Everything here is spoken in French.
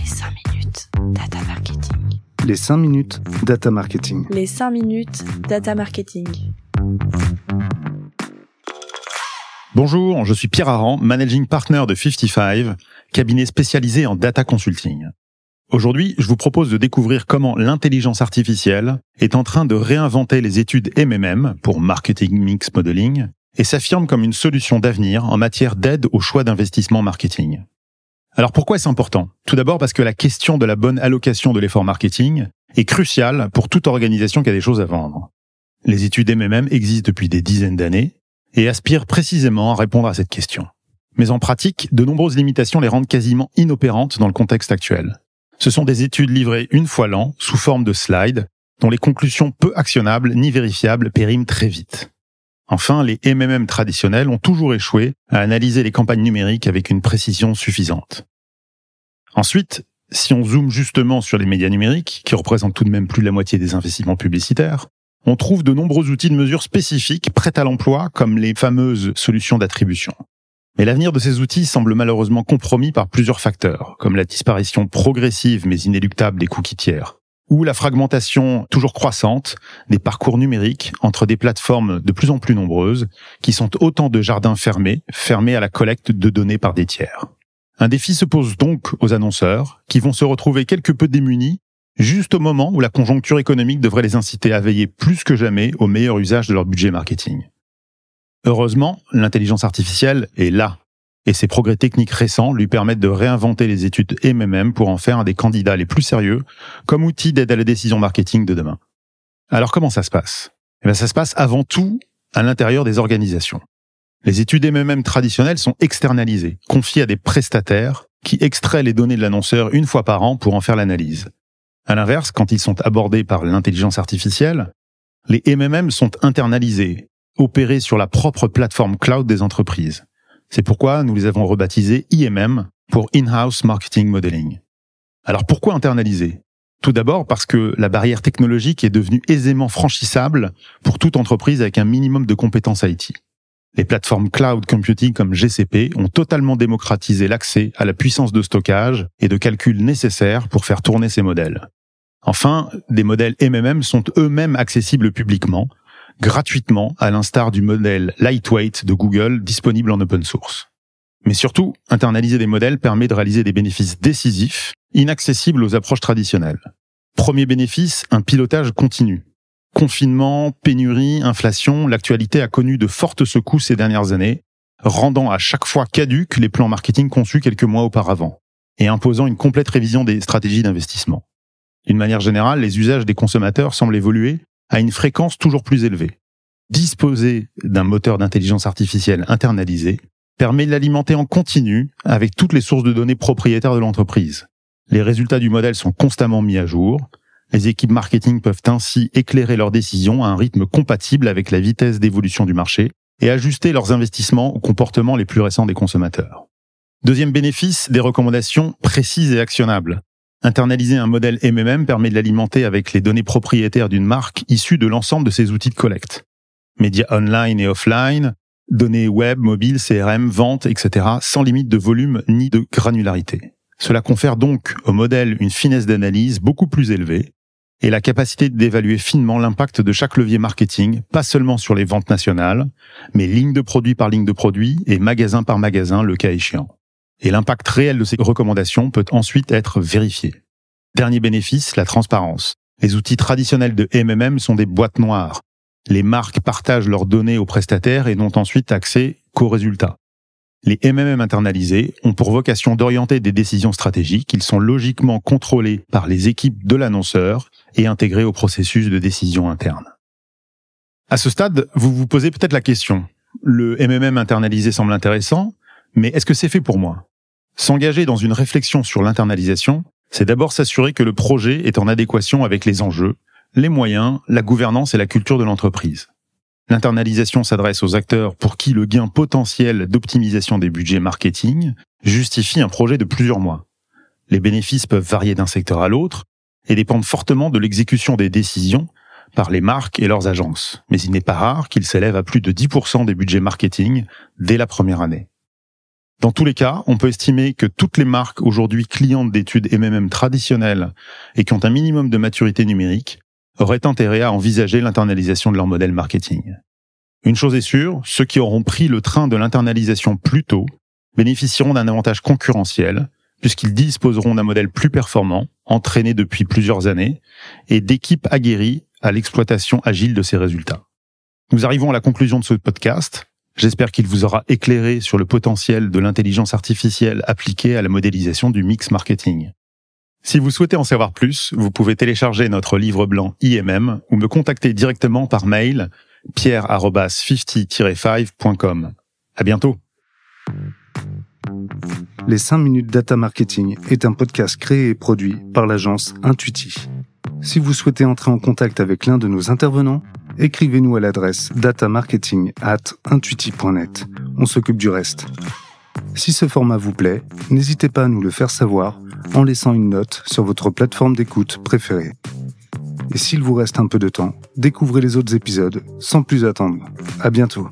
Les 5 minutes data marketing. Les 5 minutes data marketing. Les 5 minutes data marketing. Bonjour, je suis Pierre Aran, managing partner de 55, cabinet spécialisé en data consulting. Aujourd'hui, je vous propose de découvrir comment l'intelligence artificielle est en train de réinventer les études MMM pour Marketing Mix Modeling et s'affirme comme une solution d'avenir en matière d'aide au choix d'investissement marketing. Alors pourquoi est-ce important? Tout d'abord parce que la question de la bonne allocation de l'effort marketing est cruciale pour toute organisation qui a des choses à vendre. Les études MMM existent depuis des dizaines d'années et aspirent précisément à répondre à cette question. Mais en pratique, de nombreuses limitations les rendent quasiment inopérantes dans le contexte actuel. Ce sont des études livrées une fois l'an, sous forme de slides, dont les conclusions peu actionnables ni vérifiables périment très vite. Enfin, les MMM traditionnels ont toujours échoué à analyser les campagnes numériques avec une précision suffisante. Ensuite, si on zoome justement sur les médias numériques, qui représentent tout de même plus de la moitié des investissements publicitaires, on trouve de nombreux outils de mesure spécifiques prêts à l'emploi, comme les fameuses solutions d'attribution. Mais l'avenir de ces outils semble malheureusement compromis par plusieurs facteurs, comme la disparition progressive mais inéluctable des cookies tiers, ou la fragmentation toujours croissante des parcours numériques entre des plateformes de plus en plus nombreuses, qui sont autant de jardins fermés, fermés à la collecte de données par des tiers. Un défi se pose donc aux annonceurs, qui vont se retrouver quelque peu démunis, juste au moment où la conjoncture économique devrait les inciter à veiller plus que jamais au meilleur usage de leur budget marketing. Heureusement, l'intelligence artificielle est là, et ses progrès techniques récents lui permettent de réinventer les études MMM pour en faire un des candidats les plus sérieux comme outil d'aide à la décision marketing de demain. Alors comment ça se passe? Eh bien, Ça se passe avant tout à l'intérieur des organisations. Les études MMM traditionnelles sont externalisées, confiées à des prestataires qui extraient les données de l'annonceur une fois par an pour en faire l'analyse. À l'inverse, quand ils sont abordés par l'intelligence artificielle, les MMM sont internalisés, opérés sur la propre plateforme cloud des entreprises. C'est pourquoi nous les avons rebaptisés IMM pour In-house Marketing Modeling. Alors pourquoi internaliser? Tout d'abord parce que la barrière technologique est devenue aisément franchissable pour toute entreprise avec un minimum de compétences IT. Les plateformes cloud computing comme GCP ont totalement démocratisé l'accès à la puissance de stockage et de calcul nécessaires pour faire tourner ces modèles. Enfin, des modèles MMM sont eux-mêmes accessibles publiquement, gratuitement, à l'instar du modèle Lightweight de Google disponible en open source. Mais surtout, internaliser des modèles permet de réaliser des bénéfices décisifs, inaccessibles aux approches traditionnelles. Premier bénéfice, un pilotage continu. Confinement, pénurie, inflation, l'actualité a connu de fortes secousses ces dernières années, rendant à chaque fois caduques les plans marketing conçus quelques mois auparavant, et imposant une complète révision des stratégies d'investissement. D'une manière générale, les usages des consommateurs semblent évoluer à une fréquence toujours plus élevée. Disposer d'un moteur d'intelligence artificielle internalisé permet de l'alimenter en continu avec toutes les sources de données propriétaires de l'entreprise. Les résultats du modèle sont constamment mis à jour. Les équipes marketing peuvent ainsi éclairer leurs décisions à un rythme compatible avec la vitesse d'évolution du marché et ajuster leurs investissements aux comportements les plus récents des consommateurs. Deuxième bénéfice, des recommandations précises et actionnables. Internaliser un modèle MMM permet de l'alimenter avec les données propriétaires d'une marque issues de l'ensemble de ses outils de collecte. Médias online et offline, données web, mobile, CRM, vente, etc., sans limite de volume ni de granularité. Cela confère donc au modèle une finesse d'analyse beaucoup plus élevée et la capacité d'évaluer finement l'impact de chaque levier marketing, pas seulement sur les ventes nationales, mais ligne de produit par ligne de produit et magasin par magasin le cas échéant et l'impact réel de ces recommandations peut ensuite être vérifié. Dernier bénéfice, la transparence. Les outils traditionnels de MMM sont des boîtes noires. Les marques partagent leurs données aux prestataires et n'ont ensuite accès qu'aux résultats. Les MMM internalisés ont pour vocation d'orienter des décisions stratégiques. Ils sont logiquement contrôlés par les équipes de l'annonceur et intégrés au processus de décision interne. À ce stade, vous vous posez peut-être la question. Le MMM internalisé semble intéressant, mais est-ce que c'est fait pour moi? S'engager dans une réflexion sur l'internalisation, c'est d'abord s'assurer que le projet est en adéquation avec les enjeux, les moyens, la gouvernance et la culture de l'entreprise. L'internalisation s'adresse aux acteurs pour qui le gain potentiel d'optimisation des budgets marketing justifie un projet de plusieurs mois. Les bénéfices peuvent varier d'un secteur à l'autre et dépendent fortement de l'exécution des décisions par les marques et leurs agences, mais il n'est pas rare qu'ils s'élèvent à plus de 10% des budgets marketing dès la première année. Dans tous les cas, on peut estimer que toutes les marques aujourd'hui clientes d'études MMM traditionnelles et qui ont un minimum de maturité numérique auraient intérêt à envisager l'internalisation de leur modèle marketing. Une chose est sûre, ceux qui auront pris le train de l'internalisation plus tôt bénéficieront d'un avantage concurrentiel puisqu'ils disposeront d'un modèle plus performant, entraîné depuis plusieurs années, et d'équipes aguerries à l'exploitation agile de ces résultats. Nous arrivons à la conclusion de ce podcast. J'espère qu'il vous aura éclairé sur le potentiel de l'intelligence artificielle appliquée à la modélisation du mix marketing. Si vous souhaitez en savoir plus, vous pouvez télécharger notre livre blanc IMM ou me contacter directement par mail pierre-50-5.com. À bientôt. Les 5 minutes data marketing est un podcast créé et produit par l'agence Intuiti. Si vous souhaitez entrer en contact avec l'un de nos intervenants, écrivez-nous à l'adresse datamarketing at intuiti.net. On s'occupe du reste. Si ce format vous plaît, n'hésitez pas à nous le faire savoir en laissant une note sur votre plateforme d'écoute préférée. Et s'il vous reste un peu de temps, découvrez les autres épisodes sans plus attendre. À bientôt.